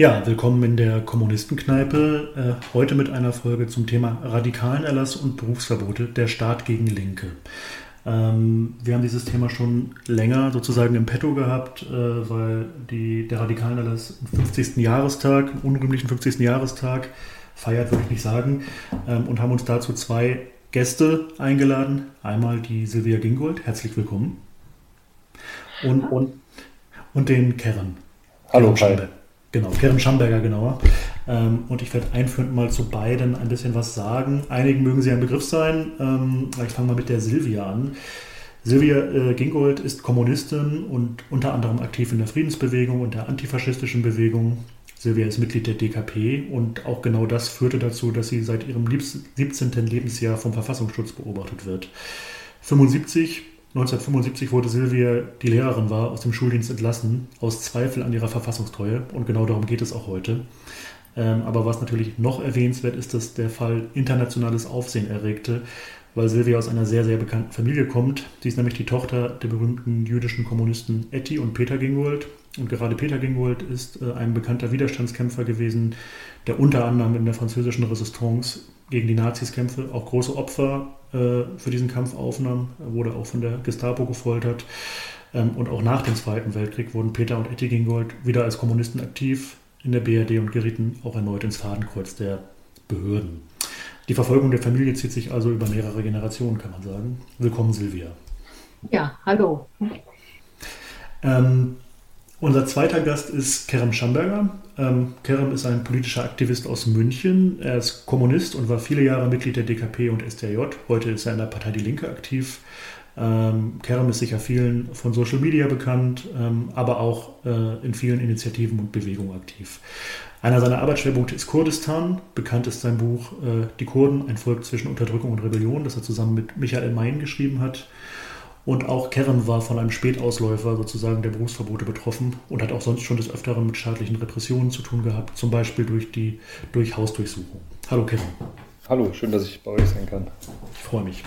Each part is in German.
Ja, willkommen in der Kommunistenkneipe. Äh, heute mit einer Folge zum Thema radikalen Erlass und Berufsverbote, der Staat gegen Linke. Ähm, wir haben dieses Thema schon länger sozusagen im Petto gehabt, äh, weil die, der radikalen Erlass am 50. Jahrestag, unrühmlichen 50. Jahrestag feiert, würde ich nicht sagen, ähm, und haben uns dazu zwei Gäste eingeladen. Einmal die Silvia Gingold, herzlich willkommen. Und, und, und den Kern. Hallo, Kern Genau, Karen Schamberger genauer. Ähm, und ich werde einführend mal zu beiden ein bisschen was sagen. Einigen mögen sie ein Begriff sein. Ähm, ich fange mal mit der Silvia an. Silvia äh, Gingold ist Kommunistin und unter anderem aktiv in der Friedensbewegung und der antifaschistischen Bewegung. Silvia ist Mitglied der DKP und auch genau das führte dazu, dass sie seit ihrem 17. Lebensjahr vom Verfassungsschutz beobachtet wird. 75 1975 wurde Silvia, die Lehrerin war, aus dem Schuldienst entlassen, aus Zweifel an ihrer Verfassungstreue. Und genau darum geht es auch heute. Ähm, aber was natürlich noch erwähnenswert ist, dass der Fall internationales Aufsehen erregte, weil Silvia aus einer sehr, sehr bekannten Familie kommt. Sie ist nämlich die Tochter der berühmten jüdischen Kommunisten Etty und Peter Gingold. Und gerade Peter Gingold ist äh, ein bekannter Widerstandskämpfer gewesen, der unter anderem in der französischen Resistance gegen die Nazis kämpfe, auch große Opfer äh, für diesen Kampf aufnahm. Er wurde auch von der Gestapo gefoltert. Ähm, und auch nach dem Zweiten Weltkrieg wurden Peter und Etty Gingold wieder als Kommunisten aktiv in der BRD und gerieten auch erneut ins Fadenkreuz der Behörden. Die Verfolgung der Familie zieht sich also über mehrere Generationen, kann man sagen. Willkommen, Silvia. Ja, hallo. Ähm, unser zweiter Gast ist Kerem Schamberger. Ähm, Kerem ist ein politischer Aktivist aus München. Er ist Kommunist und war viele Jahre Mitglied der DKP und STJ. Heute ist er in der Partei Die Linke aktiv. Ähm, Kerem ist sicher vielen von Social Media bekannt, ähm, aber auch äh, in vielen Initiativen und Bewegungen aktiv. Einer seiner Arbeitsschwerpunkte ist Kurdistan. Bekannt ist sein Buch äh, Die Kurden, ein Volk zwischen Unterdrückung und Rebellion, das er zusammen mit Michael Mayen geschrieben hat. Und auch Karen war von einem Spätausläufer sozusagen der Berufsverbote betroffen und hat auch sonst schon des Öfteren mit staatlichen Repressionen zu tun gehabt, zum Beispiel durch die durch Hausdurchsuchung. Hallo Karen. Hallo, schön, dass ich bei euch sein kann. Ich freue mich.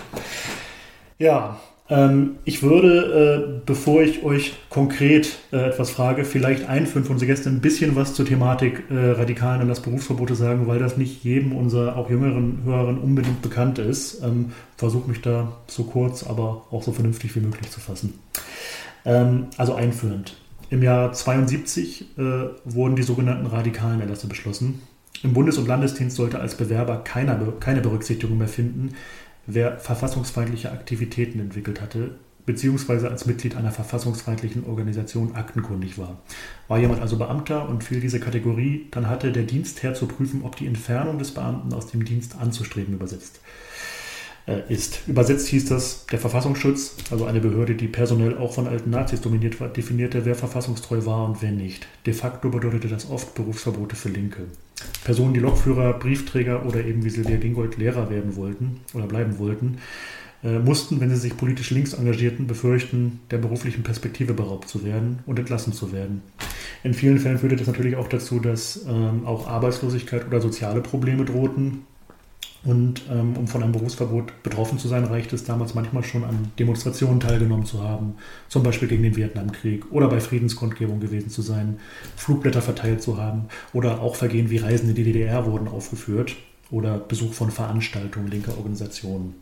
Ja, ähm, ich würde, äh, bevor ich euch konkret äh, etwas frage, vielleicht einführen von unsere Gäste ein bisschen was zur Thematik äh, radikalen und das Berufsverbote sagen, weil das nicht jedem unserer auch jüngeren Hörern unbedingt bekannt ist. Ähm, Versuche mich da so kurz, aber auch so vernünftig wie möglich zu fassen. Ähm, also einführend. Im Jahr 72 äh, wurden die sogenannten radikalen Erlasse beschlossen. Im Bundes- und Landesdienst sollte als Bewerber keiner, keine Berücksichtigung mehr finden, wer verfassungsfeindliche Aktivitäten entwickelt hatte, beziehungsweise als Mitglied einer verfassungsfeindlichen Organisation aktenkundig war. War jemand also Beamter und fiel diese Kategorie, dann hatte der Dienstherr zu prüfen, ob die Entfernung des Beamten aus dem Dienst anzustreben übersetzt äh, ist. Übersetzt hieß das, der Verfassungsschutz, also eine Behörde, die personell auch von alten Nazis dominiert war, definierte, wer verfassungstreu war und wer nicht. De facto bedeutete das oft Berufsverbote für Linke. Personen, die Lokführer, Briefträger oder eben wie Silvia Gingold Lehrer werden wollten oder bleiben wollten, äh, mussten, wenn sie sich politisch links engagierten, befürchten, der beruflichen Perspektive beraubt zu werden und entlassen zu werden. In vielen Fällen führte das natürlich auch dazu, dass ähm, auch Arbeitslosigkeit oder soziale Probleme drohten, und ähm, um von einem Berufsverbot betroffen zu sein, reicht es damals manchmal schon an Demonstrationen teilgenommen zu haben, zum Beispiel gegen den Vietnamkrieg oder bei Friedenskundgebung gewesen zu sein, Flugblätter verteilt zu haben oder auch Vergehen wie Reisen in die DDR wurden aufgeführt oder Besuch von Veranstaltungen linker Organisationen.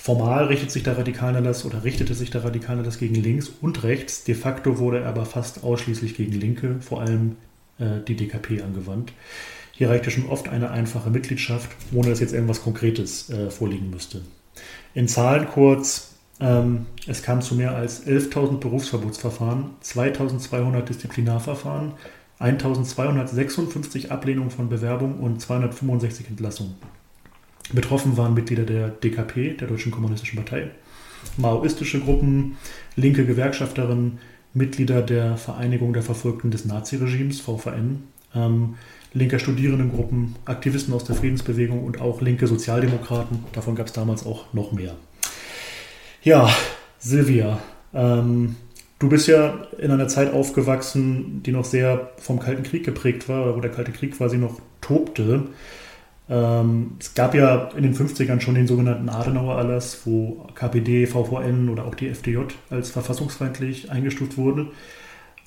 Formal richtet sich der Radikalerlass oder richtete sich der Radikalerlass gegen links und rechts. De facto wurde er aber fast ausschließlich gegen Linke, vor allem äh, die DKP, angewandt. Hier reichte schon oft eine einfache Mitgliedschaft, ohne dass jetzt irgendwas Konkretes äh, vorliegen müsste. In Zahlen kurz, ähm, es kam zu mehr als 11.000 Berufsverbotsverfahren, 2.200 Disziplinarverfahren, 1.256 Ablehnungen von Bewerbungen und 265 Entlassungen. Betroffen waren Mitglieder der DKP, der Deutschen Kommunistischen Partei, maoistische Gruppen, linke Gewerkschafterinnen, Mitglieder der Vereinigung der Verfolgten des Naziregimes, VVN, ähm, linker Studierendengruppen, Aktivisten aus der Friedensbewegung und auch linke Sozialdemokraten. Davon gab es damals auch noch mehr. Ja, Silvia, ähm, du bist ja in einer Zeit aufgewachsen, die noch sehr vom Kalten Krieg geprägt war, wo der Kalte Krieg quasi noch tobte. Ähm, es gab ja in den 50ern schon den sogenannten Adenauer-Erlass, wo KPD, VVN oder auch die FDJ als verfassungsfeindlich eingestuft wurden.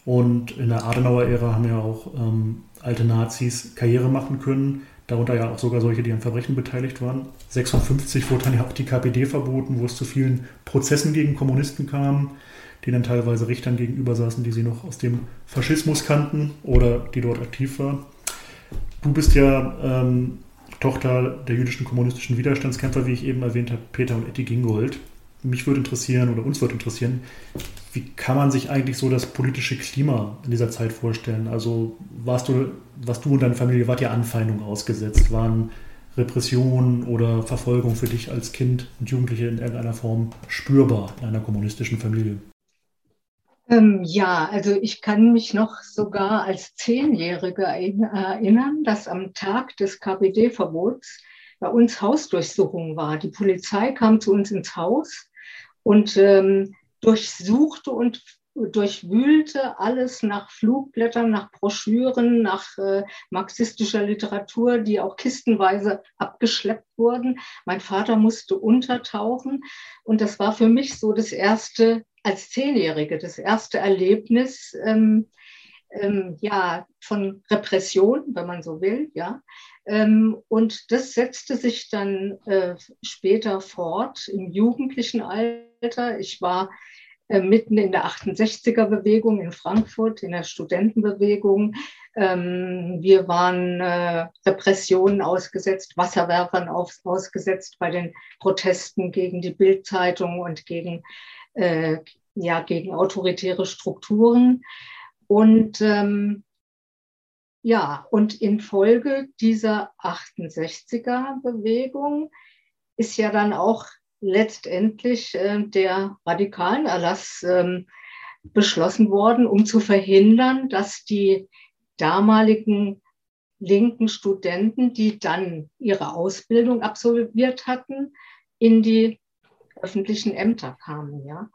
Und in der Adenauer-Ära haben ja auch ähm, alte Nazis Karriere machen können, darunter ja auch sogar solche, die an Verbrechen beteiligt waren. 56 wurde dann ja auch die KPD verboten, wo es zu vielen Prozessen gegen Kommunisten kam, die dann teilweise Richtern gegenüber saßen, die sie noch aus dem Faschismus kannten oder die dort aktiv waren. Du bist ja ähm, Tochter der jüdischen kommunistischen Widerstandskämpfer, wie ich eben erwähnt habe, Peter und Etty Gingold. Mich würde interessieren oder uns würde interessieren, wie kann man sich eigentlich so das politische Klima in dieser Zeit vorstellen? Also warst du, was du und deine Familie, wart ihr Anfeindungen ausgesetzt? Waren Repression oder Verfolgung für dich als Kind und Jugendliche in irgendeiner Form spürbar in einer kommunistischen Familie? Ähm, ja, also ich kann mich noch sogar als Zehnjährige erinnern, dass am Tag des KPD-Verbots bei uns Hausdurchsuchung war. Die Polizei kam zu uns ins Haus und ähm, durchsuchte und durchwühlte alles nach Flugblättern, nach Broschüren, nach äh, marxistischer Literatur, die auch kistenweise abgeschleppt wurden. Mein Vater musste untertauchen und das war für mich so das erste als Zehnjährige das erste Erlebnis ähm, ähm, ja, von Repression, wenn man so will. Ja. Ähm, und das setzte sich dann äh, später fort im jugendlichen Alter. Ich war äh, mitten in der 68er-Bewegung in Frankfurt, in der Studentenbewegung. Ähm, wir waren äh, Repressionen ausgesetzt, Wasserwerfern ausgesetzt bei den Protesten gegen die Bildzeitung und gegen äh, ja, gegen autoritäre Strukturen. Und ähm, ja, und infolge dieser 68er-Bewegung ist ja dann auch letztendlich äh, der radikalen Erlass ähm, beschlossen worden, um zu verhindern, dass die damaligen linken Studenten, die dann ihre Ausbildung absolviert hatten, in die öffentlichen Ämter kamen. Ja.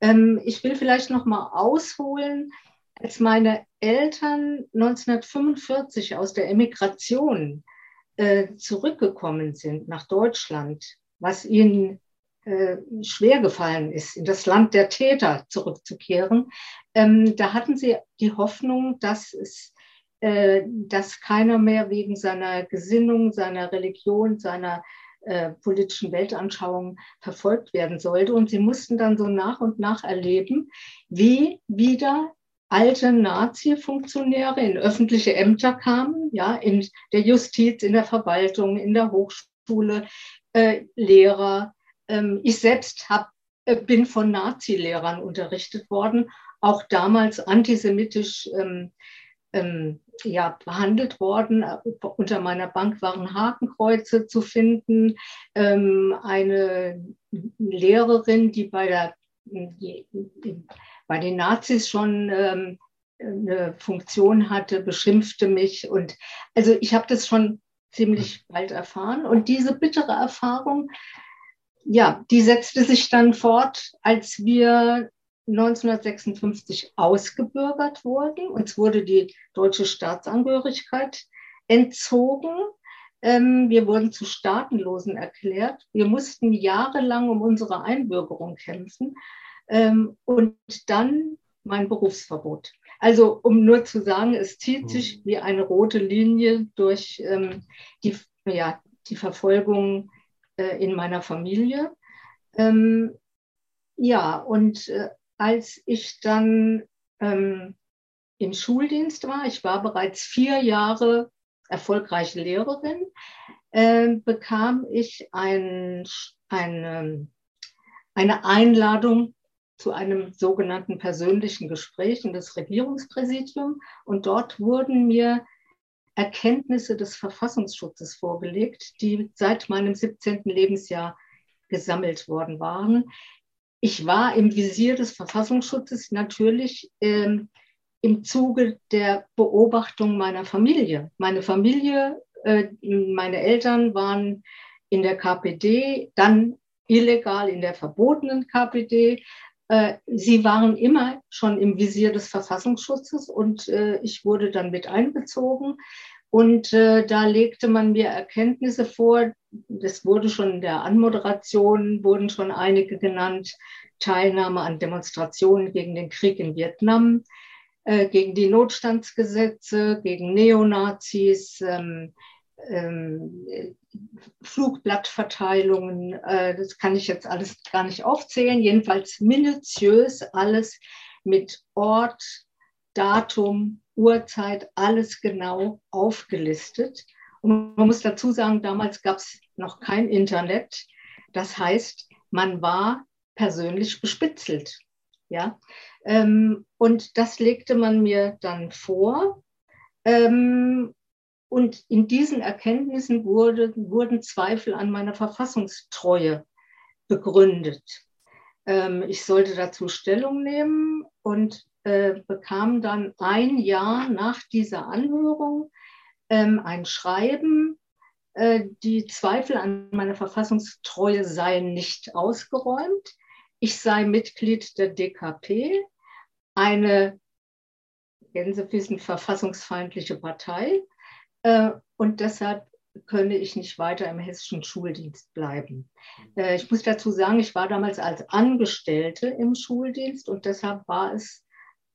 Ähm, ich will vielleicht noch mal ausholen, als meine Eltern 1945 aus der Emigration äh, zurückgekommen sind nach Deutschland, was ihnen schwer gefallen ist, in das Land der Täter zurückzukehren, ähm, da hatten sie die Hoffnung, dass es äh, dass keiner mehr wegen seiner Gesinnung, seiner Religion, seiner äh, politischen Weltanschauung verfolgt werden sollte. Und sie mussten dann so nach und nach erleben, wie wieder alte Nazi-Funktionäre in öffentliche Ämter kamen, ja, in der Justiz, in der Verwaltung, in der Hochschule, äh, Lehrer. Ähm, ich selbst hab, äh, bin von Nazi-Lehrern unterrichtet worden, auch damals antisemitisch ähm, ähm, ja, behandelt worden. Unter meiner Bank waren Hakenkreuze zu finden. Ähm, eine Lehrerin, die bei, der, die, die, bei den Nazis schon ähm, eine Funktion hatte, beschimpfte mich. Und also ich habe das schon ziemlich bald erfahren. Und diese bittere Erfahrung, ja, die setzte sich dann fort, als wir 1956 ausgebürgert wurden. Uns wurde die deutsche Staatsangehörigkeit entzogen. Ähm, wir wurden zu Staatenlosen erklärt. Wir mussten jahrelang um unsere Einbürgerung kämpfen. Ähm, und dann mein Berufsverbot. Also um nur zu sagen, es zieht mhm. sich wie eine rote Linie durch ähm, die, ja, die Verfolgung in meiner Familie. Ähm, ja, und äh, als ich dann ähm, im Schuldienst war, ich war bereits vier Jahre erfolgreiche Lehrerin, äh, bekam ich ein, ein, eine Einladung zu einem sogenannten persönlichen Gespräch in das Regierungspräsidium. Und dort wurden mir Erkenntnisse des Verfassungsschutzes vorgelegt, die seit meinem 17. Lebensjahr gesammelt worden waren ich war im Visier des Verfassungsschutzes natürlich ähm, im Zuge der Beobachtung meiner Familie. Meine Familie, äh, meine Eltern waren in der KPD, dann illegal in der verbotenen KPD. Äh, sie waren immer schon im Visier des Verfassungsschutzes und äh, ich wurde dann mit einbezogen. Und äh, da legte man mir Erkenntnisse vor. Das wurde schon in der Anmoderation, wurden schon einige genannt. Teilnahme an Demonstrationen gegen den Krieg in Vietnam, gegen die Notstandsgesetze, gegen Neonazis, ähm, ähm, Flugblattverteilungen. Äh, das kann ich jetzt alles gar nicht aufzählen. Jedenfalls minutiös alles mit Ort, Datum, Uhrzeit, alles genau aufgelistet. Und man muss dazu sagen, damals gab es noch kein Internet. Das heißt, man war persönlich bespitzelt. Ja? Ähm, und das legte man mir dann vor. Ähm, und in diesen Erkenntnissen wurde, wurden Zweifel an meiner Verfassungstreue begründet. Ähm, ich sollte dazu Stellung nehmen und äh, bekam dann ein Jahr nach dieser Anhörung ähm, ein Schreiben, äh, die Zweifel an meiner Verfassungstreue seien nicht ausgeräumt. Ich sei Mitglied der DKP, eine Gänsefüßen verfassungsfeindliche Partei. Äh, und deshalb könne ich nicht weiter im hessischen Schuldienst bleiben. Äh, ich muss dazu sagen, ich war damals als Angestellte im Schuldienst und deshalb war es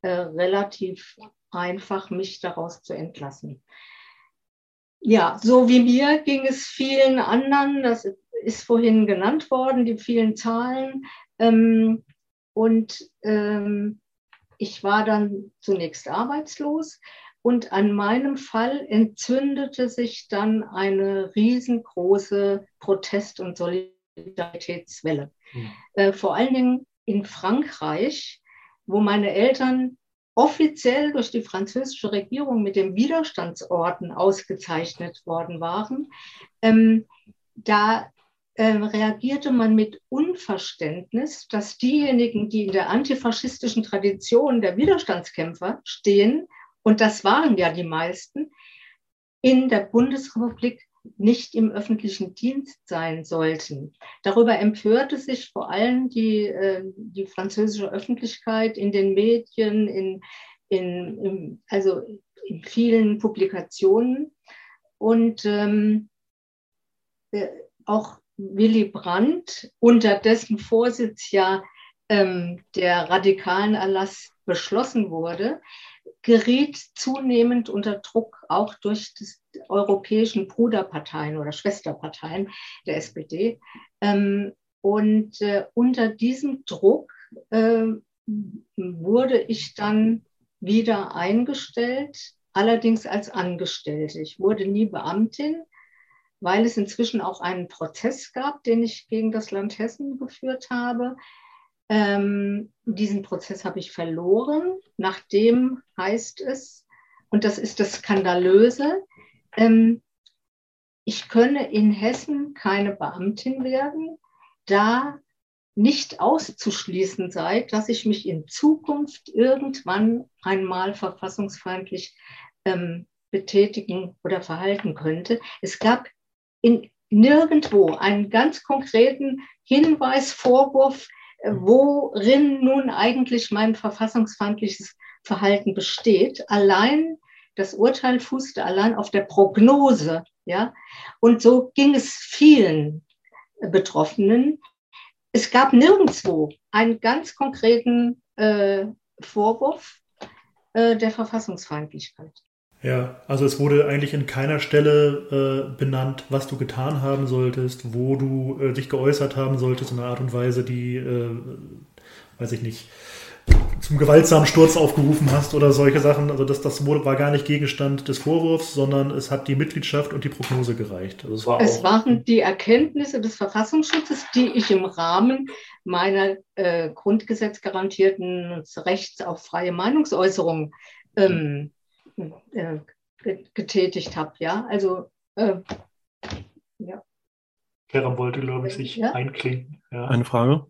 äh, relativ einfach, mich daraus zu entlassen. Ja, so wie mir ging es vielen anderen, das ist vorhin genannt worden, die vielen Zahlen. Ähm, und ähm, ich war dann zunächst arbeitslos und an meinem Fall entzündete sich dann eine riesengroße Protest- und Solidaritätswelle. Mhm. Äh, vor allen Dingen in Frankreich wo meine Eltern offiziell durch die französische Regierung mit dem Widerstandsorden ausgezeichnet worden waren, ähm, da äh, reagierte man mit Unverständnis, dass diejenigen, die in der antifaschistischen Tradition der Widerstandskämpfer stehen, und das waren ja die meisten, in der Bundesrepublik nicht im öffentlichen Dienst sein sollten. Darüber empörte sich vor allem die, äh, die französische Öffentlichkeit in den Medien, in, in, in also in vielen Publikationen. Und ähm, äh, auch Willy Brandt, unter dessen Vorsitz ja ähm, der radikalen Erlass beschlossen wurde, geriet zunehmend unter Druck auch durch die europäischen Bruderparteien oder Schwesterparteien der SPD. Ähm, und äh, unter diesem Druck äh, wurde ich dann wieder eingestellt, allerdings als Angestellte. Ich wurde nie Beamtin, weil es inzwischen auch einen Prozess gab, den ich gegen das Land Hessen geführt habe. Ähm, diesen Prozess habe ich verloren. Nachdem heißt es, und das ist das Skandalöse, ähm, ich könne in Hessen keine Beamtin werden, da nicht auszuschließen sei, dass ich mich in Zukunft irgendwann einmal verfassungsfeindlich ähm, betätigen oder verhalten könnte. Es gab in nirgendwo einen ganz konkreten Hinweis, Vorwurf, worin nun eigentlich mein verfassungsfeindliches Verhalten besteht. Allein das Urteil fußte allein auf der Prognose, ja. Und so ging es vielen Betroffenen. Es gab nirgendwo einen ganz konkreten äh, Vorwurf äh, der Verfassungsfeindlichkeit. Ja, also es wurde eigentlich in keiner Stelle äh, benannt, was du getan haben solltest, wo du äh, dich geäußert haben solltest in einer Art und Weise, die, äh, weiß ich nicht, zum gewaltsamen Sturz aufgerufen hast oder solche Sachen. Also das, das wurde, war gar nicht Gegenstand des Vorwurfs, sondern es hat die Mitgliedschaft und die Prognose gereicht. Also es, war es waren die Erkenntnisse des Verfassungsschutzes, die ich im Rahmen meiner äh, grundgesetzgarantierten Rechts auf freie Meinungsäußerung ähm, äh, getätigt habe. Ja, also äh, ja. Kerem wollte, glaube ich, sich ja? einklinken. Ja. Eine Frage?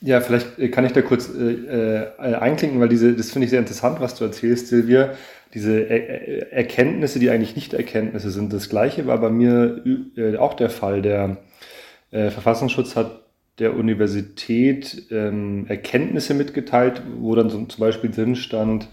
Ja, vielleicht kann ich da kurz äh, äh, einklinken, weil diese, das finde ich sehr interessant, was du erzählst, Silvia. Diese er Erkenntnisse, die eigentlich nicht Erkenntnisse sind. Das Gleiche war bei mir äh, auch der Fall. Der äh, Verfassungsschutz hat der Universität ähm, Erkenntnisse mitgeteilt, wo dann so, zum Beispiel drin stand,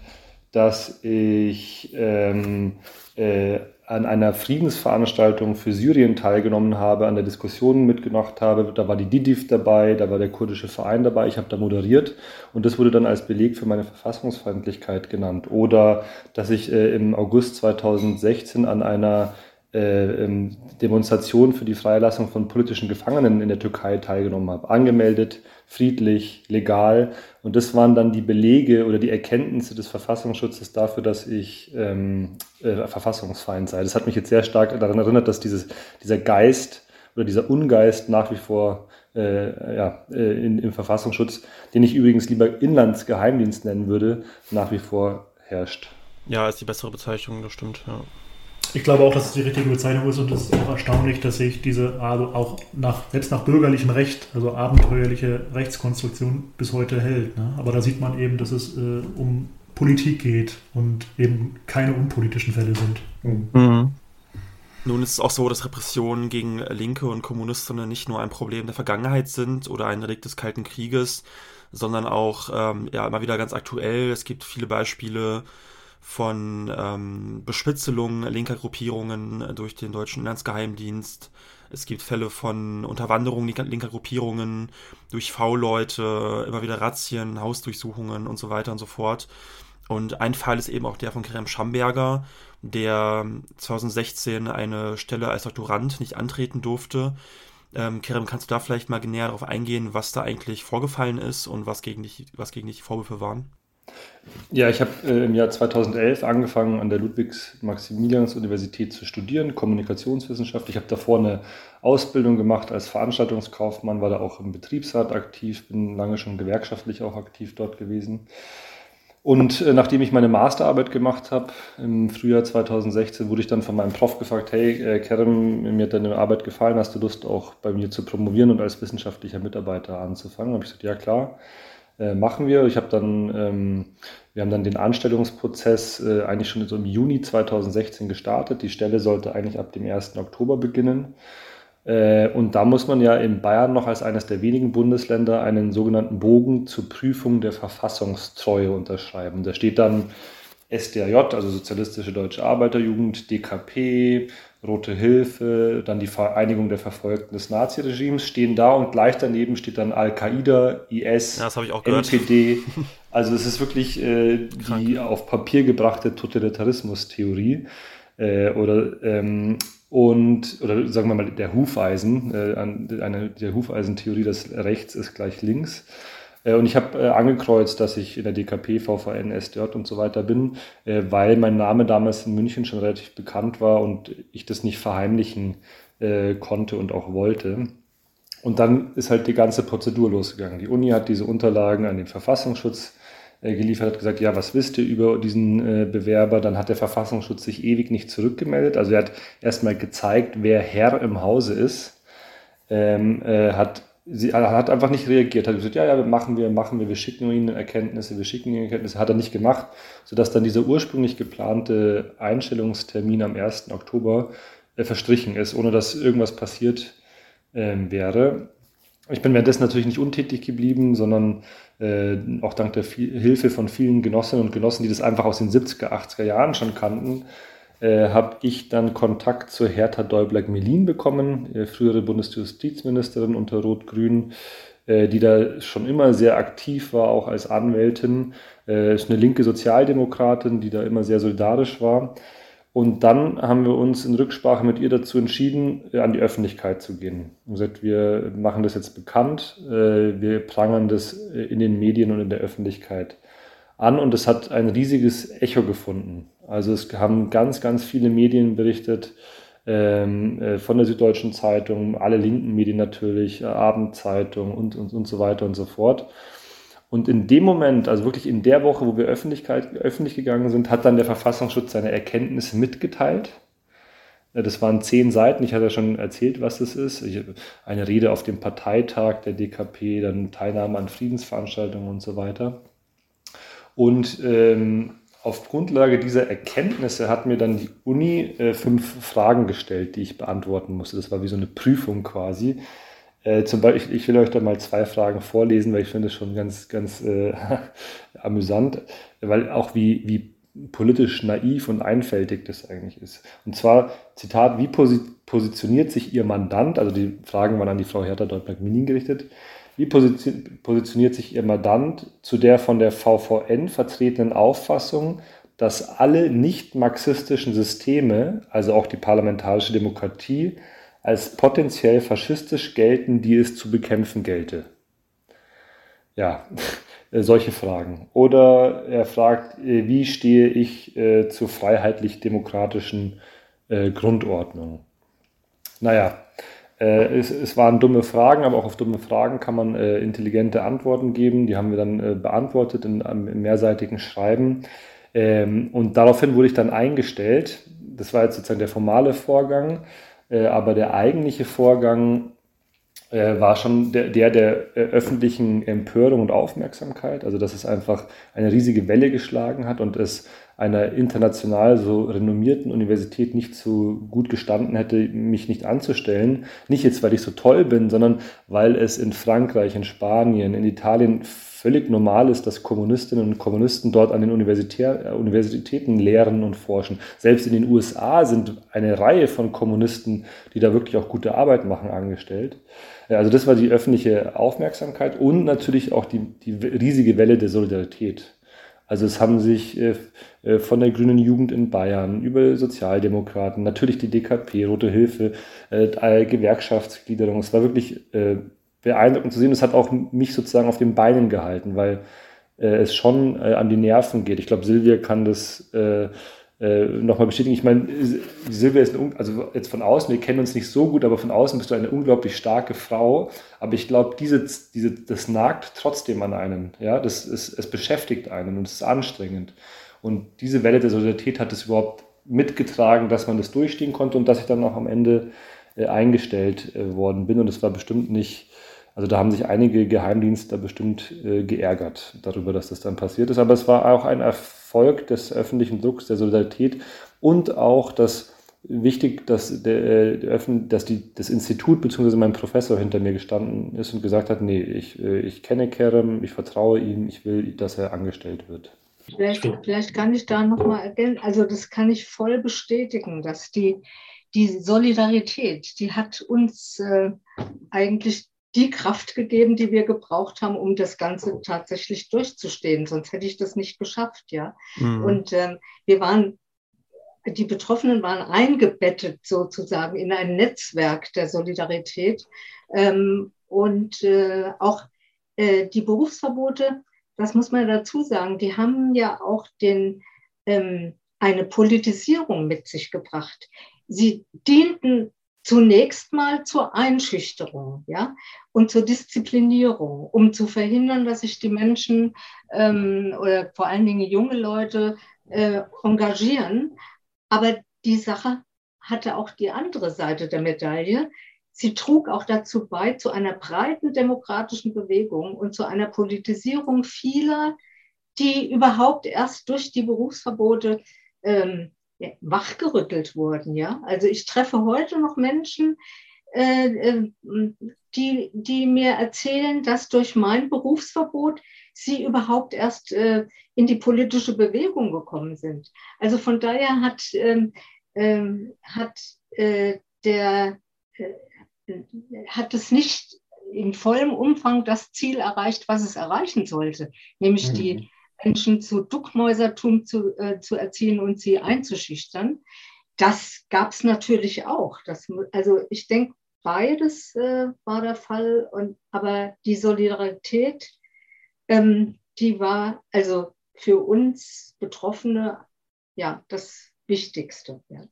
dass ich ähm, äh, an einer Friedensveranstaltung für Syrien teilgenommen habe, an der Diskussion mitgemacht habe. Da war die DIDIF dabei, da war der kurdische Verein dabei, ich habe da moderiert und das wurde dann als Beleg für meine Verfassungsfeindlichkeit genannt. Oder dass ich äh, im August 2016 an einer äh, ähm, Demonstration für die Freilassung von politischen Gefangenen in der Türkei teilgenommen habe. Angemeldet, friedlich, legal. Und das waren dann die Belege oder die Erkenntnisse des Verfassungsschutzes dafür, dass ich ähm, äh, Verfassungsfeind sei. Das hat mich jetzt sehr stark daran erinnert, dass dieses, dieser Geist oder dieser Ungeist nach wie vor äh, ja, äh, in, im Verfassungsschutz, den ich übrigens lieber Inlandsgeheimdienst nennen würde, nach wie vor herrscht. Ja, ist die bessere Bezeichnung, das stimmt, ja. Ich glaube auch, dass es die richtige Bezeichnung ist und es ist auch erstaunlich, dass sich diese also auch nach, selbst nach bürgerlichem Recht, also abenteuerliche Rechtskonstruktion bis heute hält. Ne? Aber da sieht man eben, dass es äh, um Politik geht und eben keine unpolitischen Fälle sind. Mhm. Nun ist es auch so, dass Repressionen gegen Linke und Kommunistinnen nicht nur ein Problem der Vergangenheit sind oder ein Relikt des Kalten Krieges, sondern auch ähm, ja, immer wieder ganz aktuell. Es gibt viele Beispiele von ähm, Bespitzelungen linker Gruppierungen durch den deutschen Inlandsgeheimdienst. Es gibt Fälle von Unterwanderung linker, Gruppierungen durch V-Leute, immer wieder Razzien, Hausdurchsuchungen und so weiter und so fort. Und ein Fall ist eben auch der von Kerem Schamberger, der 2016 eine Stelle als Doktorand nicht antreten durfte. Ähm, Kerem, kannst du da vielleicht mal näher darauf eingehen, was da eigentlich vorgefallen ist und was gegen dich, was gegen dich die Vorwürfe waren? Ja, ich habe äh, im Jahr 2011 angefangen, an der Ludwigs-Maximilians-Universität zu studieren, Kommunikationswissenschaft. Ich habe davor eine Ausbildung gemacht als Veranstaltungskaufmann, war da auch im Betriebsrat aktiv, bin lange schon gewerkschaftlich auch aktiv dort gewesen. Und äh, nachdem ich meine Masterarbeit gemacht habe, im Frühjahr 2016, wurde ich dann von meinem Prof gefragt, hey äh, Kerem, mir hat deine Arbeit gefallen, hast du Lust auch bei mir zu promovieren und als wissenschaftlicher Mitarbeiter anzufangen? Da habe ich gesagt, ja klar äh, machen wir. Ich habe dann, ähm, wir haben dann den Anstellungsprozess äh, eigentlich schon so im Juni 2016 gestartet. Die Stelle sollte eigentlich ab dem 1. Oktober beginnen. Äh, und da muss man ja in Bayern noch als eines der wenigen Bundesländer einen sogenannten Bogen zur Prüfung der Verfassungstreue unterschreiben. Da steht dann SDAJ, also Sozialistische Deutsche Arbeiterjugend, DKP, Rote Hilfe, dann die Vereinigung der Verfolgten des Naziregimes stehen da und gleich daneben steht dann Al-Qaida, IS, ja, NPD. Also es ist wirklich äh, die auf Papier gebrachte Totalitarismus-Theorie äh, oder ähm, und oder sagen wir mal der Hufeisen, äh, eine der Hufeisentheorie, das rechts ist gleich links. Äh, und ich habe äh, angekreuzt, dass ich in der DKP, VVN, SDJ und so weiter bin, äh, weil mein Name damals in München schon relativ bekannt war und ich das nicht verheimlichen konnte und auch wollte. Und dann ist halt die ganze Prozedur losgegangen. Die Uni hat diese Unterlagen an den Verfassungsschutz geliefert, hat gesagt, ja, was wisst ihr über diesen Bewerber? Dann hat der Verfassungsschutz sich ewig nicht zurückgemeldet. Also er hat erstmal gezeigt, wer Herr im Hause ist, ähm, hat sie hat einfach nicht reagiert, hat gesagt, ja, ja, machen wir, machen wir, wir schicken Ihnen Erkenntnisse, wir schicken Ihnen Erkenntnisse, hat er nicht gemacht, sodass dann dieser ursprünglich geplante Einstellungstermin am 1. Oktober äh, verstrichen ist, ohne dass irgendwas passiert ähm, wäre. Ich bin währenddessen natürlich nicht untätig geblieben, sondern äh, auch dank der viel Hilfe von vielen Genossinnen und Genossen, die das einfach aus den 70er, 80er Jahren schon kannten, äh, habe ich dann Kontakt zu Hertha Däubler-Melin bekommen, äh, frühere Bundesjustizministerin unter Rot-Grün, äh, die da schon immer sehr aktiv war, auch als Anwältin. Äh, ist eine linke Sozialdemokratin, die da immer sehr solidarisch war. Und dann haben wir uns in Rücksprache mit ihr dazu entschieden, äh, an die Öffentlichkeit zu gehen. Wir gesagt, wir machen das jetzt bekannt, wir prangern das in den Medien und in der Öffentlichkeit an und es hat ein riesiges Echo gefunden. Also es haben ganz, ganz viele Medien berichtet, ähm, äh, von der Süddeutschen Zeitung, alle linken Medien natürlich, äh, Abendzeitung und, und, und so weiter und so fort. Und in dem Moment, also wirklich in der Woche, wo wir Öffentlichkeit, öffentlich gegangen sind, hat dann der Verfassungsschutz seine Erkenntnisse mitgeteilt. Das waren zehn Seiten. Ich hatte ja schon erzählt, was das ist. Eine Rede auf dem Parteitag der DKP, dann Teilnahme an Friedensveranstaltungen und so weiter. Und ähm, auf Grundlage dieser Erkenntnisse hat mir dann die Uni äh, fünf Fragen gestellt, die ich beantworten musste. Das war wie so eine Prüfung quasi. Äh, zum Beispiel, ich, will euch da mal zwei Fragen vorlesen, weil ich finde es schon ganz, ganz äh, amüsant, weil auch wie, wie politisch naiv und einfältig das eigentlich ist. Und zwar, Zitat, wie posi positioniert sich Ihr Mandant, also die Fragen waren an die Frau Hertha Deutberg-Minin gerichtet, wie positioniert sich Ihr Mandant zu der von der VVN vertretenen Auffassung, dass alle nicht marxistischen Systeme, also auch die parlamentarische Demokratie, als potenziell faschistisch gelten, die es zu bekämpfen gelte? Ja, solche Fragen. Oder er fragt, äh, wie stehe ich äh, zur freiheitlich-demokratischen äh, Grundordnung? Naja, äh, es, es, waren dumme Fragen, aber auch auf dumme Fragen kann man äh, intelligente Antworten geben. Die haben wir dann äh, beantwortet in einem mehrseitigen Schreiben. Ähm, und daraufhin wurde ich dann eingestellt. Das war jetzt sozusagen der formale Vorgang. Äh, aber der eigentliche Vorgang äh, war schon der, der, der äh, öffentlichen Empörung und Aufmerksamkeit. Also, dass es einfach eine riesige Welle geschlagen hat und es einer international so renommierten Universität nicht so gut gestanden hätte, mich nicht anzustellen. Nicht jetzt, weil ich so toll bin, sondern weil es in Frankreich, in Spanien, in Italien völlig normal ist, dass Kommunistinnen und Kommunisten dort an den Universitär, äh, Universitäten lehren und forschen. Selbst in den USA sind eine Reihe von Kommunisten, die da wirklich auch gute Arbeit machen, angestellt. Also das war die öffentliche Aufmerksamkeit und natürlich auch die, die riesige Welle der Solidarität. Also es haben sich äh, äh, von der Grünen Jugend in Bayern über Sozialdemokraten, natürlich die DKP, Rote Hilfe, äh, Gewerkschaftsgliederung. Es war wirklich äh, beeindruckend zu sehen. Es hat auch mich sozusagen auf den Beinen gehalten, weil äh, es schon äh, an die Nerven geht. Ich glaube, Silvia kann das äh, nochmal bestätigen. Ich meine, Silvia ist, eine, also jetzt von außen, wir kennen uns nicht so gut, aber von außen bist du eine unglaublich starke Frau. Aber ich glaube, diese, diese, das nagt trotzdem an einen. Ja, das ist, es beschäftigt einen und es ist anstrengend. Und diese Welle der Solidarität hat es überhaupt mitgetragen, dass man das durchstehen konnte und dass ich dann auch am Ende äh, eingestellt äh, worden bin. Und es war bestimmt nicht, also da haben sich einige Geheimdienste bestimmt äh, geärgert darüber, dass das dann passiert ist. Aber es war auch ein Erfolg des öffentlichen Drucks, der Solidarität und auch das wichtig, dass, der, äh, der dass die, das Institut bzw. mein Professor hinter mir gestanden ist und gesagt hat, nee, ich, äh, ich kenne Kerem, ich vertraue ihm, ich will, dass er angestellt wird. Vielleicht, vielleicht kann ich da nochmal ergänzen, also das kann ich voll bestätigen, dass die, die Solidarität, die hat uns äh, eigentlich die Kraft gegeben, die wir gebraucht haben, um das Ganze tatsächlich durchzustehen. Sonst hätte ich das nicht geschafft, ja. Mhm. Und ähm, wir waren, die Betroffenen waren eingebettet sozusagen in ein Netzwerk der Solidarität. Ähm, und äh, auch äh, die Berufsverbote, das muss man dazu sagen, die haben ja auch den, ähm, eine Politisierung mit sich gebracht. Sie dienten zunächst mal zur Einschüchterung ja, und zur Disziplinierung, um zu verhindern, dass sich die Menschen ähm, oder vor allen Dingen junge Leute äh, engagieren. Aber die Sache hatte auch die andere Seite der Medaille. Sie trug auch dazu bei, zu einer breiten demokratischen Bewegung und zu einer Politisierung vieler, die überhaupt erst durch die Berufsverbote ähm, wachgerüttelt wurden. Ja? Also ich treffe heute noch Menschen, äh, äh, die, die mir erzählen, dass durch mein Berufsverbot sie überhaupt erst äh, in die politische Bewegung gekommen sind. Also von daher hat, ähm, ähm, hat der hat es nicht in vollem Umfang das Ziel erreicht, was es erreichen sollte, nämlich mhm. die Menschen zu Duckmäusertum zu, äh, zu erziehen und sie einzuschüchtern. Das gab es natürlich auch. Das, also ich denke, beides äh, war der Fall. Und, aber die Solidarität, ähm, die war also für uns Betroffene ja das Wichtigste. Ja.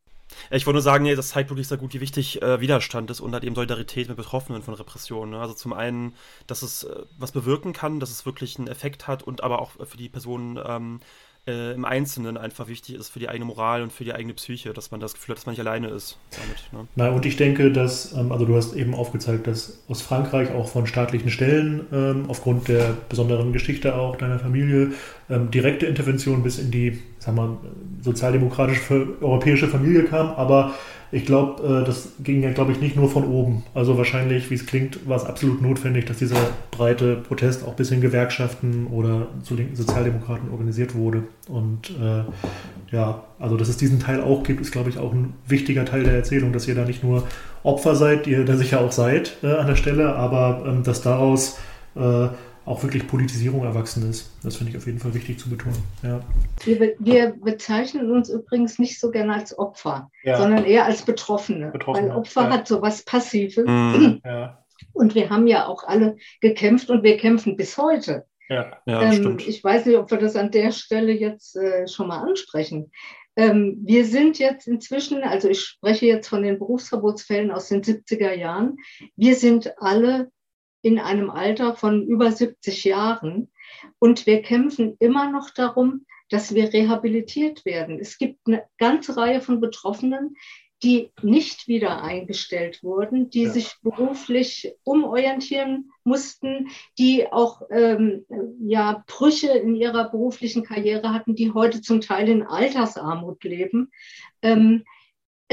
Ich wollte nur sagen, nee, das zeigt wirklich sehr gut, wie wichtig äh, Widerstand ist und halt eben Solidarität mit Betroffenen von Repressionen. Ne? Also zum einen, dass es äh, was bewirken kann, dass es wirklich einen Effekt hat und aber auch für die Personen ähm, äh, im Einzelnen einfach wichtig ist für die eigene Moral und für die eigene Psyche, dass man das Gefühl hat, dass man nicht alleine ist damit. Ne? Na, und ich denke, dass, ähm, also du hast eben aufgezeigt, dass aus Frankreich auch von staatlichen Stellen ähm, aufgrund der besonderen Geschichte auch deiner Familie ähm, direkte Intervention bis in die, sagen wir, sozialdemokratische europäische Familie kam, aber ich glaube, äh, das ging ja, glaube ich, nicht nur von oben. Also wahrscheinlich, wie es klingt, war es absolut notwendig, dass dieser breite Protest auch bis in Gewerkschaften oder zu linken Sozialdemokraten organisiert wurde. Und äh, ja, also dass es diesen Teil auch gibt, ist, glaube ich, auch ein wichtiger Teil der Erzählung, dass ihr da nicht nur Opfer seid, ihr da sicher auch seid äh, an der Stelle, aber ähm, dass daraus äh, auch wirklich Politisierung erwachsen ist. Das finde ich auf jeden Fall wichtig zu betonen. Ja. Wir, wir, bezeichnen uns übrigens nicht so gerne als Opfer, ja. sondern eher als Betroffene. Betroffene. Weil Opfer ja. hat so was Passives. Mhm. Ja. Und wir haben ja auch alle gekämpft und wir kämpfen bis heute. Ja, ja ähm, stimmt. Ich weiß nicht, ob wir das an der Stelle jetzt äh, schon mal ansprechen. Ähm, wir sind jetzt inzwischen, also ich spreche jetzt von den Berufsverbotsfällen aus den 70er Jahren, wir sind alle in einem Alter von über 70 Jahren. Und wir kämpfen immer noch darum, dass wir rehabilitiert werden. Es gibt eine ganze Reihe von Betroffenen, die nicht wieder eingestellt wurden, die ja. sich beruflich umorientieren mussten, die auch ähm, ja, Brüche in ihrer beruflichen Karriere hatten, die heute zum Teil in Altersarmut leben. Ähm,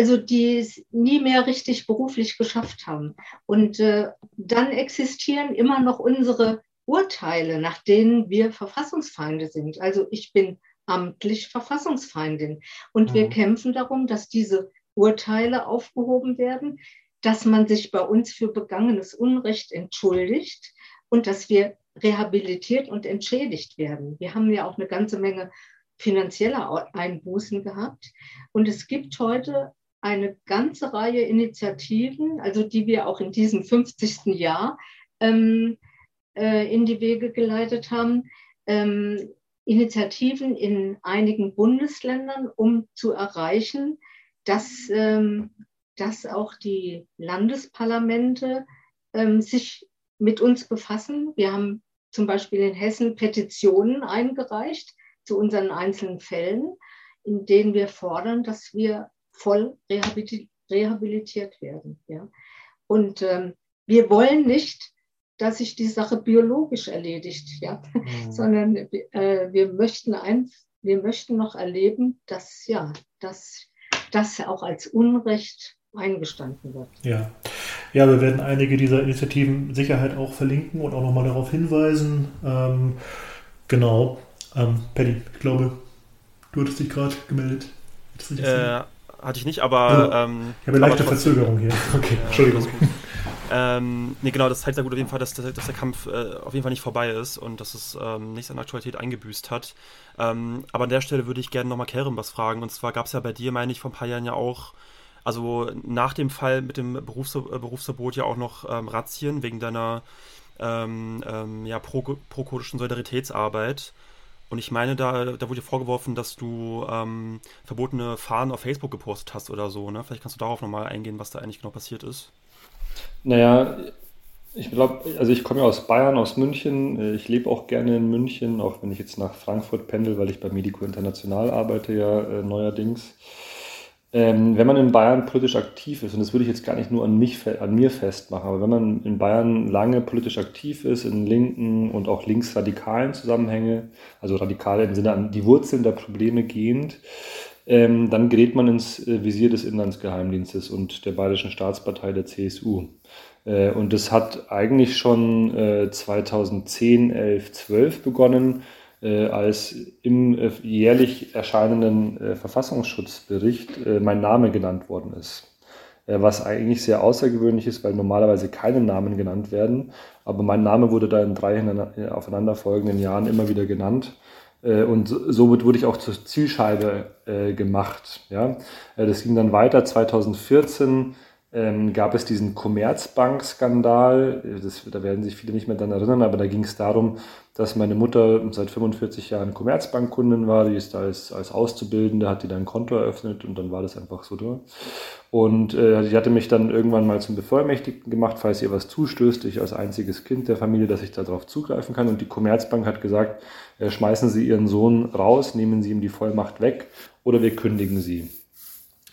also die es nie mehr richtig beruflich geschafft haben. Und äh, dann existieren immer noch unsere Urteile, nach denen wir Verfassungsfeinde sind. Also ich bin amtlich Verfassungsfeindin. Und mhm. wir kämpfen darum, dass diese Urteile aufgehoben werden, dass man sich bei uns für begangenes Unrecht entschuldigt und dass wir rehabilitiert und entschädigt werden. Wir haben ja auch eine ganze Menge finanzieller Einbußen gehabt. Und es gibt heute eine ganze Reihe Initiativen, also die wir auch in diesem 50. Jahr ähm, äh, in die Wege geleitet haben, ähm, Initiativen in einigen Bundesländern, um zu erreichen, dass, ähm, dass auch die Landesparlamente ähm, sich mit uns befassen. Wir haben zum Beispiel in Hessen Petitionen eingereicht zu unseren einzelnen Fällen, in denen wir fordern, dass wir voll rehabilitiert werden. Ja? Und ähm, wir wollen nicht, dass sich die Sache biologisch erledigt, ja? Mhm. sondern äh, wir, möchten ein, wir möchten noch erleben, dass ja, dass das auch als Unrecht eingestanden wird. Ja. ja, wir werden einige dieser Initiativen Sicherheit auch verlinken und auch nochmal darauf hinweisen. Ähm, genau. Ähm, Paddy, ich glaube, du hattest dich gerade gemeldet. Äh, hatte ich nicht, aber. Ja. Ähm, ich habe eine leichte Verzögerung hier. Okay, ja, Entschuldigung. Ähm, nee, genau, das zeigt sehr gut auf jeden Fall, dass, dass, dass der Kampf äh, auf jeden Fall nicht vorbei ist und dass es ähm, nichts an Aktualität eingebüßt hat. Ähm, aber an der Stelle würde ich gerne nochmal Kerem was fragen. Und zwar gab es ja bei dir, meine ich, vor ein paar Jahren ja auch, also nach dem Fall mit dem Berufs äh, Berufsverbot ja auch noch ähm, Razzien wegen deiner ähm, ähm, ja, pro-kurdischen Solidaritätsarbeit. Und ich meine, da, da wurde dir vorgeworfen, dass du ähm, verbotene Fahnen auf Facebook gepostet hast oder so. Ne? Vielleicht kannst du darauf nochmal eingehen, was da eigentlich genau passiert ist. Naja, ich glaube, also ich komme ja aus Bayern, aus München. Ich lebe auch gerne in München, auch wenn ich jetzt nach Frankfurt pendel, weil ich bei Medico International arbeite ja äh, neuerdings. Ähm, wenn man in Bayern politisch aktiv ist, und das würde ich jetzt gar nicht nur an, mich, an mir festmachen, aber wenn man in Bayern lange politisch aktiv ist, in linken und auch linksradikalen Zusammenhänge, also radikale im Sinne an die Wurzeln der Probleme gehend, ähm, dann gerät man ins äh, Visier des Inlandsgeheimdienstes und der Bayerischen Staatspartei der CSU. Äh, und das hat eigentlich schon äh, 2010, 11, 12 begonnen als im äh, jährlich erscheinenden äh, Verfassungsschutzbericht äh, mein Name genannt worden ist. Äh, was eigentlich sehr außergewöhnlich ist, weil normalerweise keine Namen genannt werden. Aber mein Name wurde da in drei äh, aufeinanderfolgenden Jahren immer wieder genannt. Und somit wurde ich auch zur Zielscheibe gemacht. Ja? Das ging dann weiter 2014 ähm, gab es diesen Commerzbank-Skandal. Da werden sich viele nicht mehr daran erinnern, aber da ging es darum, dass meine Mutter seit 45 Jahren Commerzbankkundin war. Die ist als, als Auszubildende, hat die dann ein Konto eröffnet und dann war das einfach so durch. Und äh, die hatte mich dann irgendwann mal zum Bevollmächtigten gemacht, falls ihr was zustößt, ich als einziges Kind der Familie, dass ich darauf zugreifen kann. Und die Commerzbank hat gesagt, äh, schmeißen Sie Ihren Sohn raus, nehmen Sie ihm die Vollmacht weg oder wir kündigen Sie.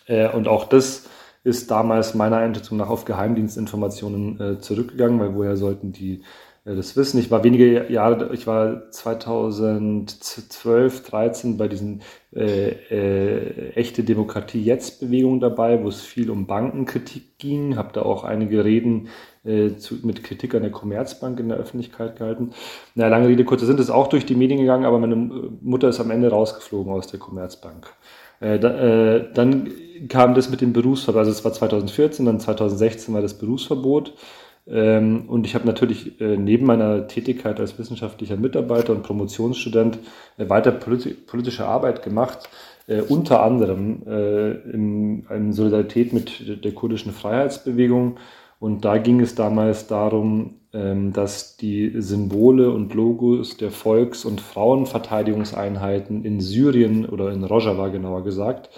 Äh, und auch das ist damals meiner Einschätzung nach auf Geheimdienstinformationen äh, zurückgegangen, weil woher sollten die äh, das wissen? Ich war wenige Jahre, ich war 2012, 13 bei diesen äh, äh, echte Demokratie jetzt Bewegung dabei, wo es viel um Bankenkritik ging, habe da auch einige Reden äh, zu, mit Kritik an der Commerzbank in der Öffentlichkeit gehalten. Na, lange Rede, kurzer Sinn, ist auch durch die Medien gegangen, aber meine Mutter ist am Ende rausgeflogen aus der Commerzbank. Äh, da, äh, dann kam das mit dem Berufsverbot, also es war 2014, dann 2016 war das Berufsverbot. Ähm, und ich habe natürlich äh, neben meiner Tätigkeit als wissenschaftlicher Mitarbeiter und Promotionsstudent äh, weiter politi politische Arbeit gemacht, äh, unter anderem äh, in, in, Solidarität mit der kurdischen Freiheitsbewegung. Und da ging es damals darum, ähm, dass die Symbole und Logos der Volks- und Frauenverteidigungseinheiten in Syrien oder in Rojava genauer gesagt,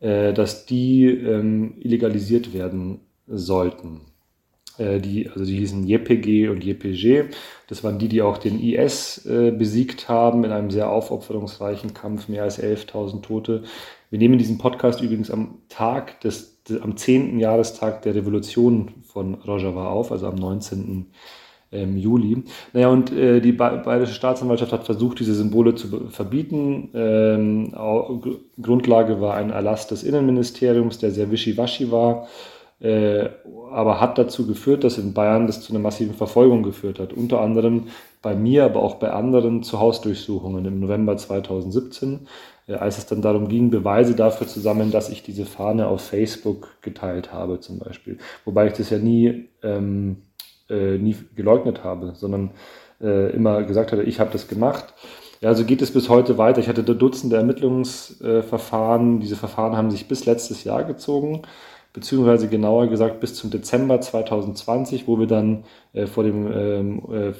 äh, dass die ähm, illegalisiert werden sollten. Äh, die, also die hießen JPG und JPG. Das waren die, die auch den IS äh, besiegt haben in einem sehr aufopferungsreichen Kampf, mehr als 11.000 Tote. Wir nehmen diesen Podcast übrigens am Tag des, am 10. Jahrestag der Revolution von Rojava auf, also am 19 ähm, Juli. Naja, und äh, die Bayerische Staatsanwaltschaft hat versucht, diese Symbole zu verbieten. Ähm, Grundlage war ein Erlass des Innenministeriums, der sehr wischiwaschi war, äh, aber hat dazu geführt, dass in Bayern das zu einer massiven Verfolgung geführt hat. Unter anderem bei mir, aber auch bei anderen zu Hausdurchsuchungen im November 2017, äh, als es dann darum ging, Beweise dafür zu sammeln, dass ich diese Fahne auf Facebook geteilt habe zum Beispiel. Wobei ich das ja nie... Ähm, äh, nie geleugnet habe, sondern äh, immer gesagt hatte, ich habe das gemacht. Ja, also geht es bis heute weiter. Ich hatte Dutzende Ermittlungsverfahren. Diese Verfahren haben sich bis letztes Jahr gezogen, beziehungsweise genauer gesagt bis zum Dezember 2020, wo wir dann äh, vor dem ähm, äh,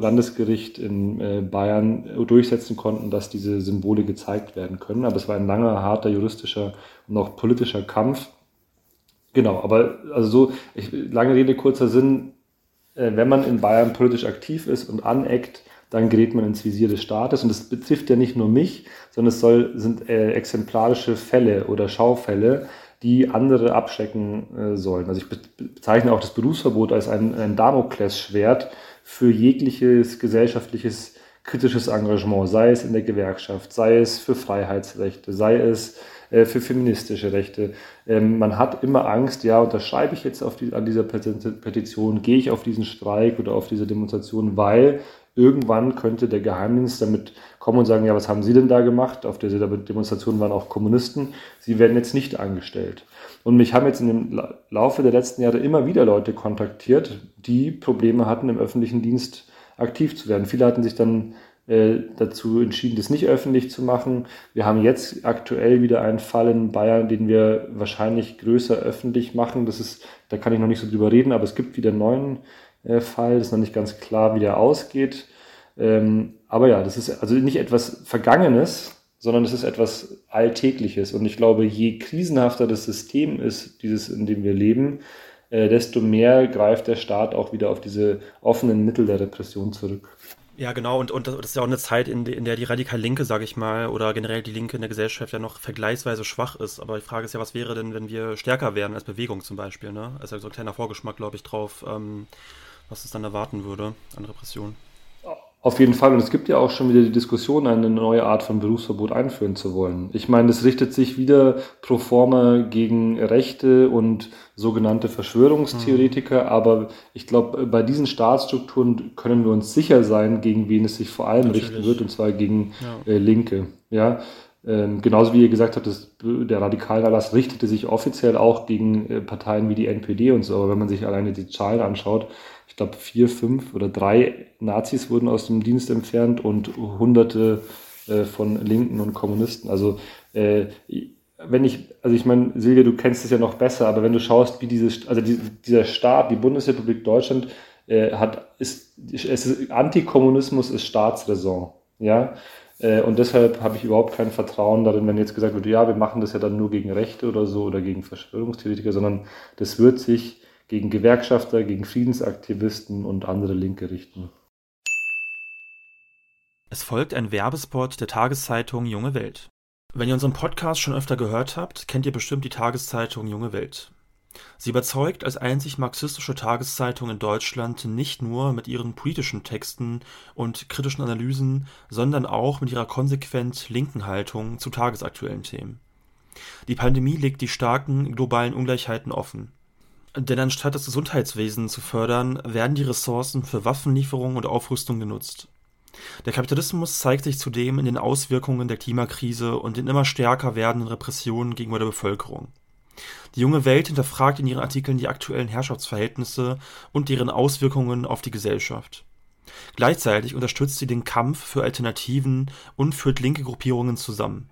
Landesgericht in äh, Bayern durchsetzen konnten, dass diese Symbole gezeigt werden können. Aber es war ein langer, harter juristischer und auch politischer Kampf. Genau, aber also so, ich, lange Rede, kurzer Sinn, äh, wenn man in Bayern politisch aktiv ist und aneckt, dann gerät man ins Visier des Staates. Und das betrifft ja nicht nur mich, sondern es soll, sind äh, exemplarische Fälle oder Schaufälle, die andere abschrecken äh, sollen. Also ich bezeichne auch das Berufsverbot als ein, ein Damoklesschwert für jegliches gesellschaftliches kritisches Engagement, sei es in der Gewerkschaft, sei es für Freiheitsrechte, sei es äh, für feministische Rechte. Ähm, man hat immer Angst, ja, unterschreibe ich jetzt auf die, an dieser Petition, gehe ich auf diesen Streik oder auf diese Demonstration, weil irgendwann könnte der Geheimdienst damit kommen und sagen, ja, was haben Sie denn da gemacht? Auf dieser Demonstration waren auch Kommunisten. Sie werden jetzt nicht angestellt. Und mich haben jetzt dem Laufe der letzten Jahre immer wieder Leute kontaktiert, die Probleme hatten, im öffentlichen Dienst aktiv zu werden. Viele hatten sich dann äh, dazu entschieden, das nicht öffentlich zu machen. Wir haben jetzt aktuell wieder einen Fall in Bayern, den wir wahrscheinlich größer öffentlich machen. Das ist, da kann ich noch nicht so drüber reden, aber es gibt wieder einen neuen Fall. Das ist noch nicht ganz klar, wie der ausgeht. Ähm, aber ja, das ist also nicht etwas Vergangenes, sondern es ist etwas Alltägliches. Und ich glaube, je krisenhafter das System ist, dieses, in dem wir leben, äh, desto mehr greift der Staat auch wieder auf diese offenen Mittel der Repression zurück. Ja, genau, und, und das ist ja auch eine Zeit, in, in der die radikal Linke, sage ich mal, oder generell die Linke in der Gesellschaft ja noch vergleichsweise schwach ist. Aber die Frage ist ja, was wäre denn, wenn wir stärker wären als Bewegung zum Beispiel? Ne? Also so ein kleiner Vorgeschmack, glaube ich, drauf, ähm, was es dann erwarten würde an Repression. Auf jeden Fall. Und es gibt ja auch schon wieder die Diskussion, eine neue Art von Berufsverbot einführen zu wollen. Ich meine, das richtet sich wieder pro forma gegen Rechte und sogenannte Verschwörungstheoretiker. Mhm. Aber ich glaube, bei diesen Staatsstrukturen können wir uns sicher sein, gegen wen es sich vor allem Natürlich. richten wird, und zwar gegen ja. äh, Linke. Ja, ähm, genauso wie ihr gesagt habt, das, der Radikalerlass richtete sich offiziell auch gegen äh, Parteien wie die NPD und so. Aber wenn man sich alleine die Zahlen anschaut, ich glaube, vier, fünf oder drei Nazis wurden aus dem Dienst entfernt und hunderte äh, von Linken und Kommunisten. Also äh, wenn ich, also ich meine, Silvia, du kennst es ja noch besser, aber wenn du schaust, wie dieses, also die, dieser Staat, die Bundesrepublik Deutschland, äh, hat, ist, es ist, Antikommunismus ist Staatsräson, ja. Äh, und deshalb habe ich überhaupt kein Vertrauen darin, wenn jetzt gesagt wird, ja, wir machen das ja dann nur gegen Rechte oder so oder gegen Verschwörungstheoretiker, sondern das wird sich gegen Gewerkschafter, gegen Friedensaktivisten und andere Linke richten. Es folgt ein Werbespot der Tageszeitung Junge Welt. Wenn ihr unseren Podcast schon öfter gehört habt, kennt ihr bestimmt die Tageszeitung Junge Welt. Sie überzeugt als einzig marxistische Tageszeitung in Deutschland nicht nur mit ihren politischen Texten und kritischen Analysen, sondern auch mit ihrer konsequent linken Haltung zu tagesaktuellen Themen. Die Pandemie legt die starken globalen Ungleichheiten offen. Denn anstatt das Gesundheitswesen zu fördern, werden die Ressourcen für Waffenlieferungen und Aufrüstung genutzt. Der Kapitalismus zeigt sich zudem in den Auswirkungen der Klimakrise und in immer stärker werdenden Repressionen gegenüber der Bevölkerung. Die junge Welt hinterfragt in ihren Artikeln die aktuellen Herrschaftsverhältnisse und deren Auswirkungen auf die Gesellschaft. Gleichzeitig unterstützt sie den Kampf für Alternativen und führt linke Gruppierungen zusammen.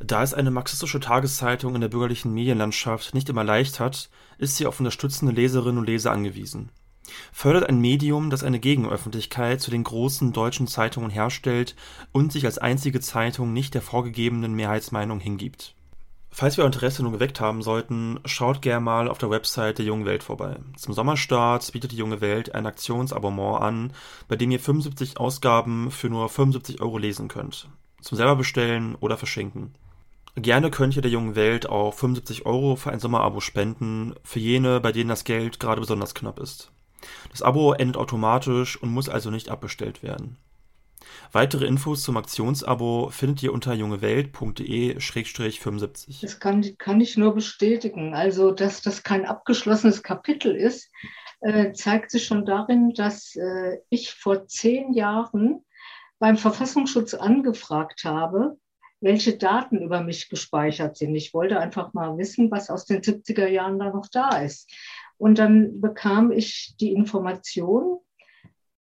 Da es eine marxistische Tageszeitung in der bürgerlichen Medienlandschaft nicht immer leicht hat, ist sie auf unterstützende Leserinnen und Leser angewiesen fördert ein Medium, das eine Gegenöffentlichkeit zu den großen deutschen Zeitungen herstellt und sich als einzige Zeitung nicht der vorgegebenen Mehrheitsmeinung hingibt. Falls wir Interesse nun geweckt haben sollten, schaut gerne mal auf der Website der Jungen Welt vorbei. Zum Sommerstart bietet die Junge Welt ein Aktionsabonnement an, bei dem ihr 75 Ausgaben für nur 75 Euro lesen könnt. Zum selber bestellen oder verschenken. Gerne könnt ihr der Jungen Welt auch 75 Euro für ein Sommerabo spenden, für jene, bei denen das Geld gerade besonders knapp ist. Das Abo endet automatisch und muss also nicht abbestellt werden. Weitere Infos zum Aktionsabo findet ihr unter jungewelt.de-75. Das kann, kann ich nur bestätigen. Also, dass das kein abgeschlossenes Kapitel ist, äh, zeigt sich schon darin, dass äh, ich vor zehn Jahren beim Verfassungsschutz angefragt habe, welche Daten über mich gespeichert sind. Ich wollte einfach mal wissen, was aus den 70er Jahren da noch da ist. Und dann bekam ich die Information,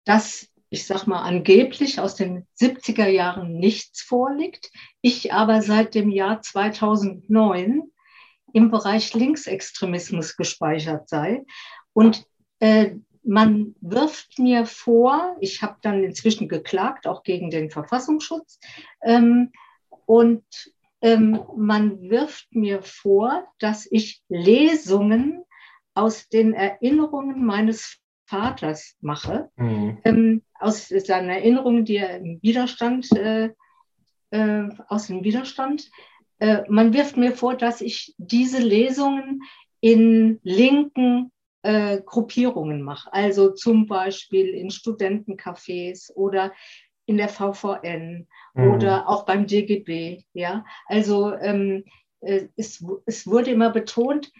dass ich sag mal, angeblich aus den 70er Jahren nichts vorliegt. Ich aber seit dem Jahr 2009 im Bereich Linksextremismus gespeichert sei. Und äh, man wirft mir vor, ich habe dann inzwischen geklagt, auch gegen den Verfassungsschutz, ähm, und ähm, man wirft mir vor, dass ich Lesungen aus den Erinnerungen meines Vaters mache, mhm. ähm, aus seinen Erinnerungen, die er im Widerstand, äh, äh, aus dem Widerstand. Äh, man wirft mir vor, dass ich diese Lesungen in linken äh, Gruppierungen mache, also zum Beispiel in Studentencafés oder in der VVN mhm. oder auch beim DGB. Ja, also ähm, äh, es, es wurde immer betont,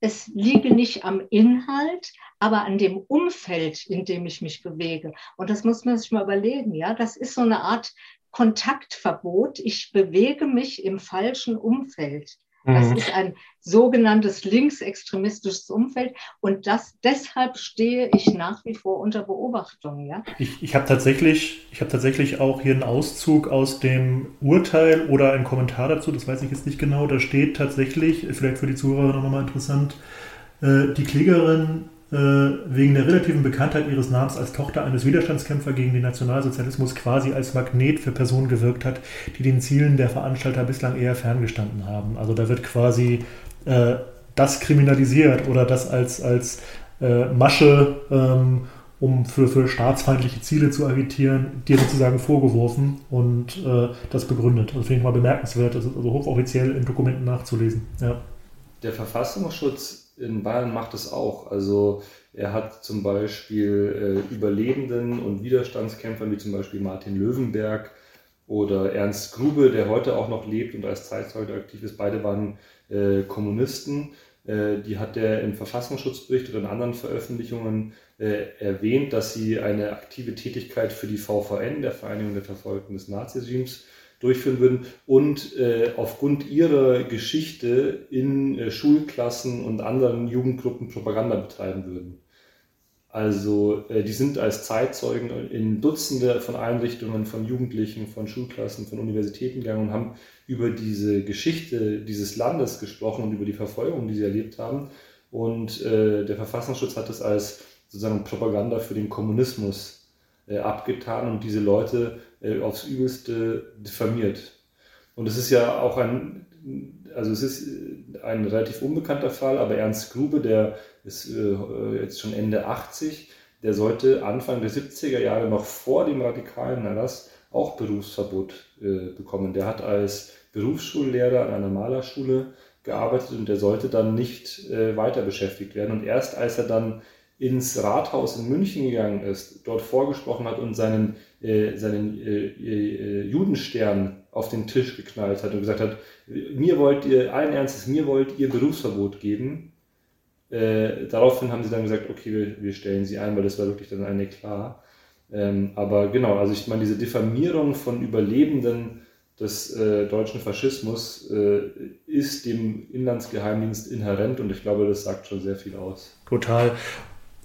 es liege nicht am Inhalt, aber an dem Umfeld, in dem ich mich bewege. Und das muss man sich mal überlegen, ja. Das ist so eine Art Kontaktverbot. Ich bewege mich im falschen Umfeld. Das mhm. ist ein sogenanntes linksextremistisches Umfeld und das, deshalb stehe ich nach wie vor unter Beobachtung. Ja? Ich, ich habe tatsächlich, hab tatsächlich auch hier einen Auszug aus dem Urteil oder einen Kommentar dazu, das weiß ich jetzt nicht genau. Da steht tatsächlich, vielleicht für die Zuhörer nochmal interessant, äh, die Klägerin wegen der relativen Bekanntheit ihres Namens als Tochter eines Widerstandskämpfers gegen den Nationalsozialismus quasi als Magnet für Personen gewirkt hat, die den Zielen der Veranstalter bislang eher ferngestanden haben. Also da wird quasi äh, das kriminalisiert oder das als, als äh, Masche, ähm, um für, für staatsfeindliche Ziele zu agitieren, dir sozusagen vorgeworfen und äh, das begründet. Also finde ich mal bemerkenswert, das ist also hochoffiziell in Dokumenten nachzulesen. Ja. Der Verfassungsschutz in Bayern macht es auch. Also er hat zum Beispiel äh, Überlebenden und Widerstandskämpfern wie zum Beispiel Martin Löwenberg oder Ernst Grube, der heute auch noch lebt und als Zeitzeuge aktiv ist. Beide waren äh, Kommunisten. Äh, die hat er im Verfassungsschutzbericht oder in anderen Veröffentlichungen äh, erwähnt, dass sie eine aktive Tätigkeit für die VVN, der Vereinigung der Verfolgten des Naziregimes, durchführen würden und äh, aufgrund ihrer Geschichte in äh, Schulklassen und anderen Jugendgruppen Propaganda betreiben würden. Also äh, die sind als Zeitzeugen in Dutzende von Einrichtungen, von Jugendlichen, von Schulklassen, von Universitäten gegangen und haben über diese Geschichte dieses Landes gesprochen und über die Verfolgung, die sie erlebt haben. Und äh, der Verfassungsschutz hat das als sozusagen Propaganda für den Kommunismus äh, abgetan und diese Leute äh, aufs Übelste diffamiert. Und es ist ja auch ein, also es ist ein relativ unbekannter Fall, aber Ernst Grube, der ist äh, jetzt schon Ende 80, der sollte Anfang der 70er Jahre noch vor dem radikalen Erlass auch Berufsverbot äh, bekommen. Der hat als Berufsschullehrer an einer Malerschule gearbeitet und der sollte dann nicht äh, weiter beschäftigt werden. Und erst als er dann ins Rathaus in München gegangen ist, dort vorgesprochen hat und seinen, äh, seinen äh, äh, Judenstern auf den Tisch geknallt hat und gesagt hat, mir wollt ihr, allen Ernstes, mir wollt ihr Berufsverbot geben. Äh, daraufhin haben sie dann gesagt, okay, wir, wir, stellen sie ein, weil das war wirklich dann eine klar. Ähm, aber genau, also ich meine, diese Diffamierung von Überlebenden des äh, deutschen Faschismus äh, ist dem Inlandsgeheimdienst inhärent und ich glaube, das sagt schon sehr viel aus. Total.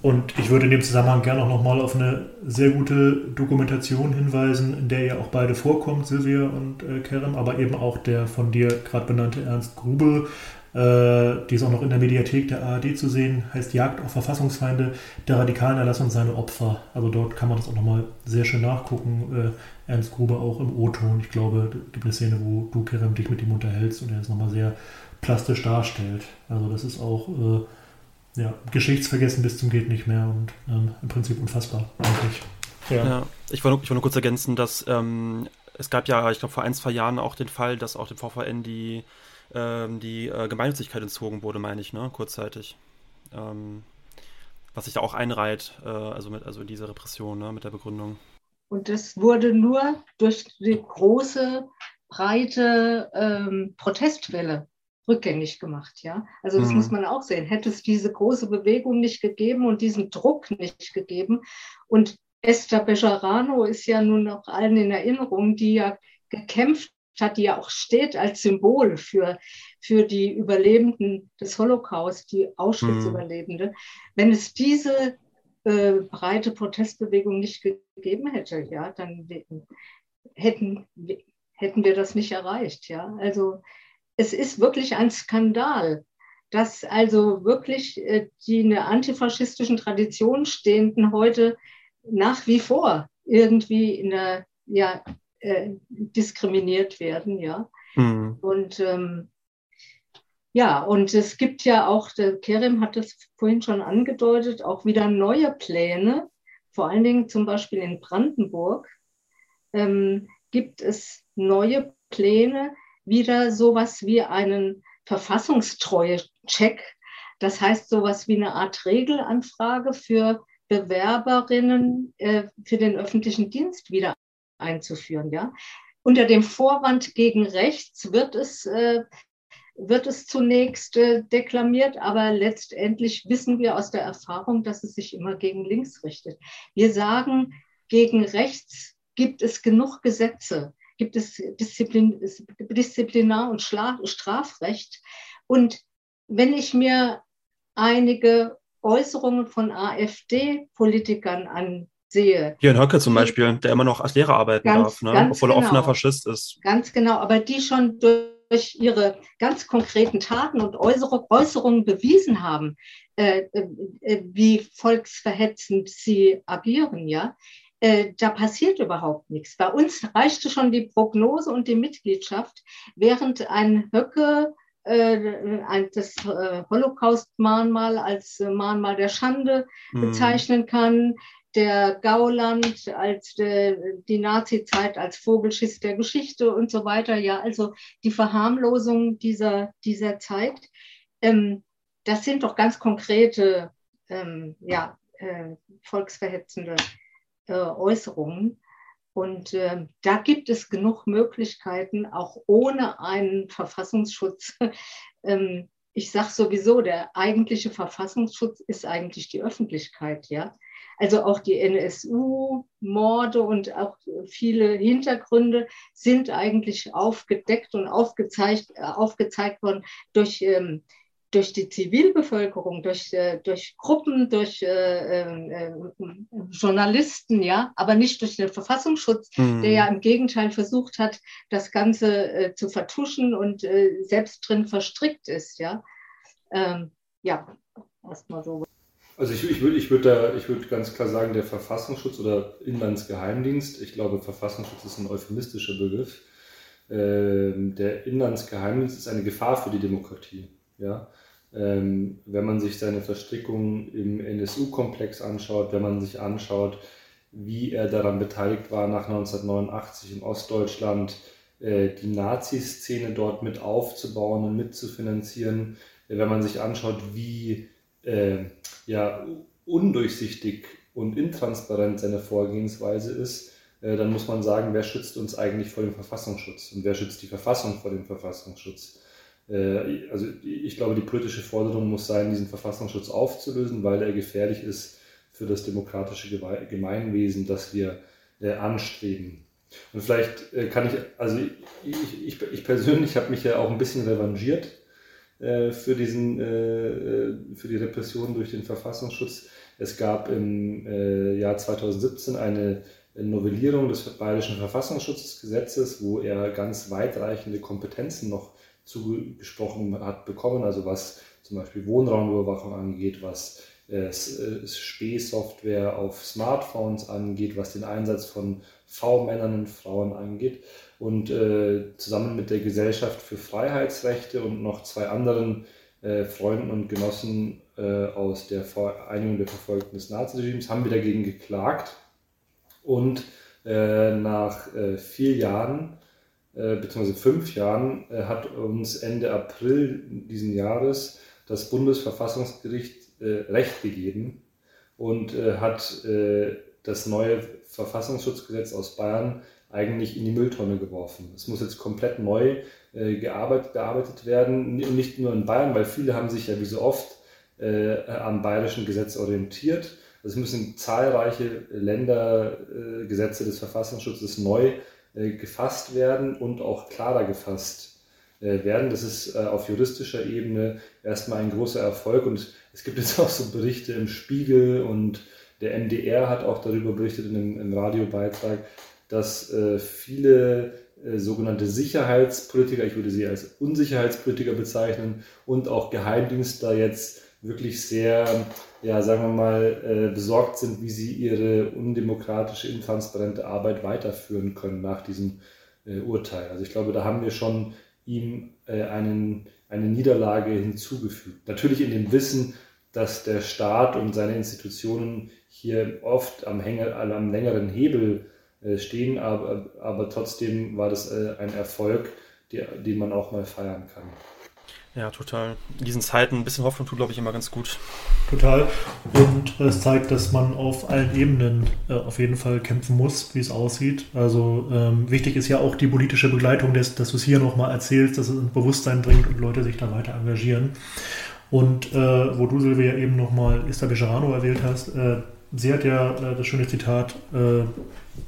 Und ich würde in dem Zusammenhang gerne auch nochmal auf eine sehr gute Dokumentation hinweisen, in der ja auch beide vorkommt, Silvia und äh, Kerem, aber eben auch der von dir gerade benannte Ernst Grube. Äh, die ist auch noch in der Mediathek der ARD zu sehen, heißt Jagd auf Verfassungsfeinde, der radikalen Erlass und seine Opfer. Also dort kann man das auch nochmal sehr schön nachgucken. Äh, Ernst Grube auch im O-Ton. Ich glaube, es gibt eine Szene, wo du, Kerem, dich mit ihm unterhältst und er es nochmal sehr plastisch darstellt. Also das ist auch äh, ja, geschichtsvergessen bis zum geht nicht mehr und ähm, im Prinzip unfassbar eigentlich. Ja, ja ich, wollte, ich wollte nur kurz ergänzen, dass ähm, es gab ja, ich glaube, vor ein, zwei Jahren auch den Fall, dass auch dem VVN die, ähm, die äh, Gemeinnützigkeit entzogen wurde, meine ich, ne, kurzzeitig. Ähm, was sich da auch einreiht, äh, also mit also diese Repression, ne, mit der Begründung. Und das wurde nur durch die große, breite ähm, Protestwelle rückgängig gemacht, ja. Also das mhm. muss man auch sehen. Hätte es diese große Bewegung nicht gegeben und diesen Druck nicht gegeben und Esther Bejarano ist ja nun noch allen in Erinnerung, die ja gekämpft hat, die ja auch steht als Symbol für, für die Überlebenden des Holocaust, die Auschwitz-Überlebende. Mhm. Wenn es diese äh, breite Protestbewegung nicht gegeben hätte, ja, dann hätten, hätten wir das nicht erreicht, ja. Also es ist wirklich ein Skandal, dass also wirklich äh, die in der antifaschistischen Tradition stehenden heute nach wie vor irgendwie in der, ja, äh, diskriminiert werden, ja. Mhm. Und ähm, ja, und es gibt ja auch, der Kerem hat das vorhin schon angedeutet, auch wieder neue Pläne, vor allen Dingen zum Beispiel in Brandenburg ähm, gibt es neue Pläne, wieder sowas wie einen Verfassungstreue-Check. Das heißt sowas wie eine Art Regelanfrage für Bewerberinnen äh, für den öffentlichen Dienst wieder einzuführen. Ja? Unter dem Vorwand gegen rechts wird es, äh, wird es zunächst äh, deklamiert, aber letztendlich wissen wir aus der Erfahrung, dass es sich immer gegen links richtet. Wir sagen, gegen rechts gibt es genug Gesetze gibt es Disziplin, Disziplinar- und Strafrecht. Und wenn ich mir einige Äußerungen von AfD-Politikern ansehe. Jörn Höcke zum Beispiel, der immer noch als Lehrer arbeiten ganz, darf, ne? obwohl genau, er offener Faschist ist. Ganz genau, aber die schon durch ihre ganz konkreten Taten und Äußerungen bewiesen haben, äh, äh, wie volksverhetzend sie agieren, ja äh, da passiert überhaupt nichts. Bei uns reichte schon die Prognose und die Mitgliedschaft, während ein Höcke äh, ein, das äh, Holocaust-Mahnmal als Mahnmal der Schande mhm. bezeichnen kann, der Gauland als die Nazi-Zeit als Vogelschiss der Geschichte und so weiter. Ja, also die Verharmlosung dieser, dieser Zeit. Ähm, das sind doch ganz konkrete, ähm, ja, äh, volksverhetzende äh, Äußerungen. Und äh, da gibt es genug Möglichkeiten, auch ohne einen Verfassungsschutz. ähm, ich sage sowieso, der eigentliche Verfassungsschutz ist eigentlich die Öffentlichkeit, ja. Also auch die NSU-Morde und auch viele Hintergründe sind eigentlich aufgedeckt und aufgezeigt, äh, aufgezeigt worden durch ähm, durch die Zivilbevölkerung, durch, äh, durch Gruppen, durch äh, äh, Journalisten, ja, aber nicht durch den Verfassungsschutz, mhm. der ja im Gegenteil versucht hat, das Ganze äh, zu vertuschen und äh, selbst drin verstrickt ist, ja. Ähm, ja, erstmal so. Also ich, ich würde ich würd da, ich würde ganz klar sagen, der Verfassungsschutz oder Inlandsgeheimdienst, ich glaube, Verfassungsschutz ist ein euphemistischer Begriff. Ähm, der Inlandsgeheimdienst ist eine Gefahr für die Demokratie. Ja? Ähm, wenn man sich seine Verstrickung im NSU-Komplex anschaut, wenn man sich anschaut, wie er daran beteiligt war, nach 1989 in Ostdeutschland äh, die Nazi-Szene dort mit aufzubauen und mitzufinanzieren, wenn man sich anschaut, wie äh, ja, undurchsichtig und intransparent seine Vorgehensweise ist, äh, dann muss man sagen, wer schützt uns eigentlich vor dem Verfassungsschutz und wer schützt die Verfassung vor dem Verfassungsschutz? Äh, also ich glaube, die politische Forderung muss sein, diesen Verfassungsschutz aufzulösen, weil er gefährlich ist für das demokratische Gemeinwesen, das wir äh, anstreben. Und vielleicht kann ich, also ich, ich, ich persönlich habe mich ja auch ein bisschen revanchiert äh, für, diesen, äh, äh, für die Repression durch den Verfassungsschutz. Es gab im Jahr 2017 eine Novellierung des Bayerischen Verfassungsschutzgesetzes, wo er ganz weitreichende Kompetenzen noch zugesprochen hat bekommen, also was zum Beispiel Wohnraumüberwachung angeht, was Spähsoftware auf Smartphones angeht, was den Einsatz von V-Männern und Frauen angeht. Und äh, zusammen mit der Gesellschaft für Freiheitsrechte und noch zwei anderen äh, Freunden und Genossen äh, aus der Vereinigung der Verfolgten des Naziregimes haben wir dagegen geklagt. Und äh, nach äh, vier Jahren äh, bzw. fünf Jahren hat uns Ende April diesen Jahres das Bundesverfassungsgericht Recht gegeben und hat das neue Verfassungsschutzgesetz aus Bayern eigentlich in die Mülltonne geworfen. Es muss jetzt komplett neu äh, gearbeitet, bearbeitet werden, nicht nur in Bayern, weil viele haben sich ja wie so oft äh, am bayerischen Gesetz orientiert. Es müssen zahlreiche Ländergesetze äh, des Verfassungsschutzes neu äh, gefasst werden und auch klarer gefasst äh, werden. Das ist äh, auf juristischer Ebene erstmal ein großer Erfolg und es gibt jetzt auch so Berichte im Spiegel und der MDR hat auch darüber berichtet in einem, Radiobeitrag, dass äh, viele äh, sogenannte Sicherheitspolitiker, ich würde sie als Unsicherheitspolitiker bezeichnen, und auch Geheimdienstler jetzt wirklich sehr, ja, sagen wir mal, äh, besorgt sind, wie sie ihre undemokratische, intransparente Arbeit weiterführen können nach diesem äh, Urteil. Also ich glaube, da haben wir schon ihm äh, einen, eine Niederlage hinzugefügt. Natürlich in dem Wissen, dass der Staat und seine Institutionen hier oft am, Hänger, am längeren Hebel stehen, aber, aber trotzdem war das ein Erfolg, den man auch mal feiern kann. Ja, total. In diesen Zeiten ein bisschen Hoffnung tut, glaube ich, immer ganz gut. Total. Und es zeigt, dass man auf allen Ebenen äh, auf jeden Fall kämpfen muss, wie es aussieht. Also ähm, wichtig ist ja auch die politische Begleitung, des, dass du es hier nochmal erzählst, dass es ein Bewusstsein bringt und Leute sich da weiter engagieren. Und äh, wo du, Silvia, eben nochmal Esther Bejarano erwähnt hast, äh, sie hat ja äh, das schöne Zitat äh,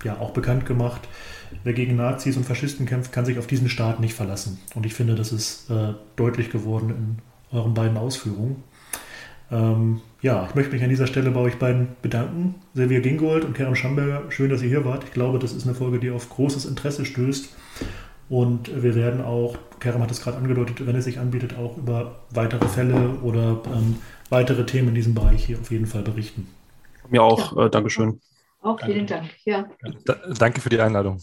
ja auch bekannt gemacht, wer gegen Nazis und Faschisten kämpft, kann sich auf diesen Staat nicht verlassen. Und ich finde, das ist äh, deutlich geworden in euren beiden Ausführungen. Ähm, ja, ich möchte mich an dieser Stelle bei euch beiden bedanken. Silvia Gingold und Kerem Schamberger, schön, dass ihr hier wart. Ich glaube, das ist eine Folge, die auf großes Interesse stößt. Und wir werden auch, Kerem hat es gerade angedeutet, wenn es sich anbietet, auch über weitere Fälle oder ähm, weitere Themen in diesem Bereich hier auf jeden Fall berichten. Mir auch, ja. äh, Dankeschön. Auch vielen Dank. Ja. Danke für die Einladung.